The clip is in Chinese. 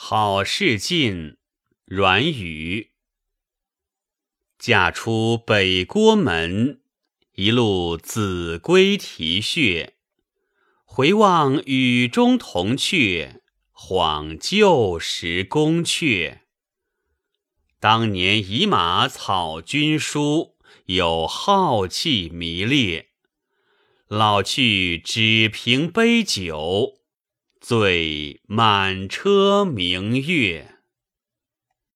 好事尽，阮语。驾出北郭门，一路子规啼血。回望雨中铜雀，恍旧时宫阙。当年饮马草君书，有浩气迷烈。老去只凭杯酒。醉满车明月。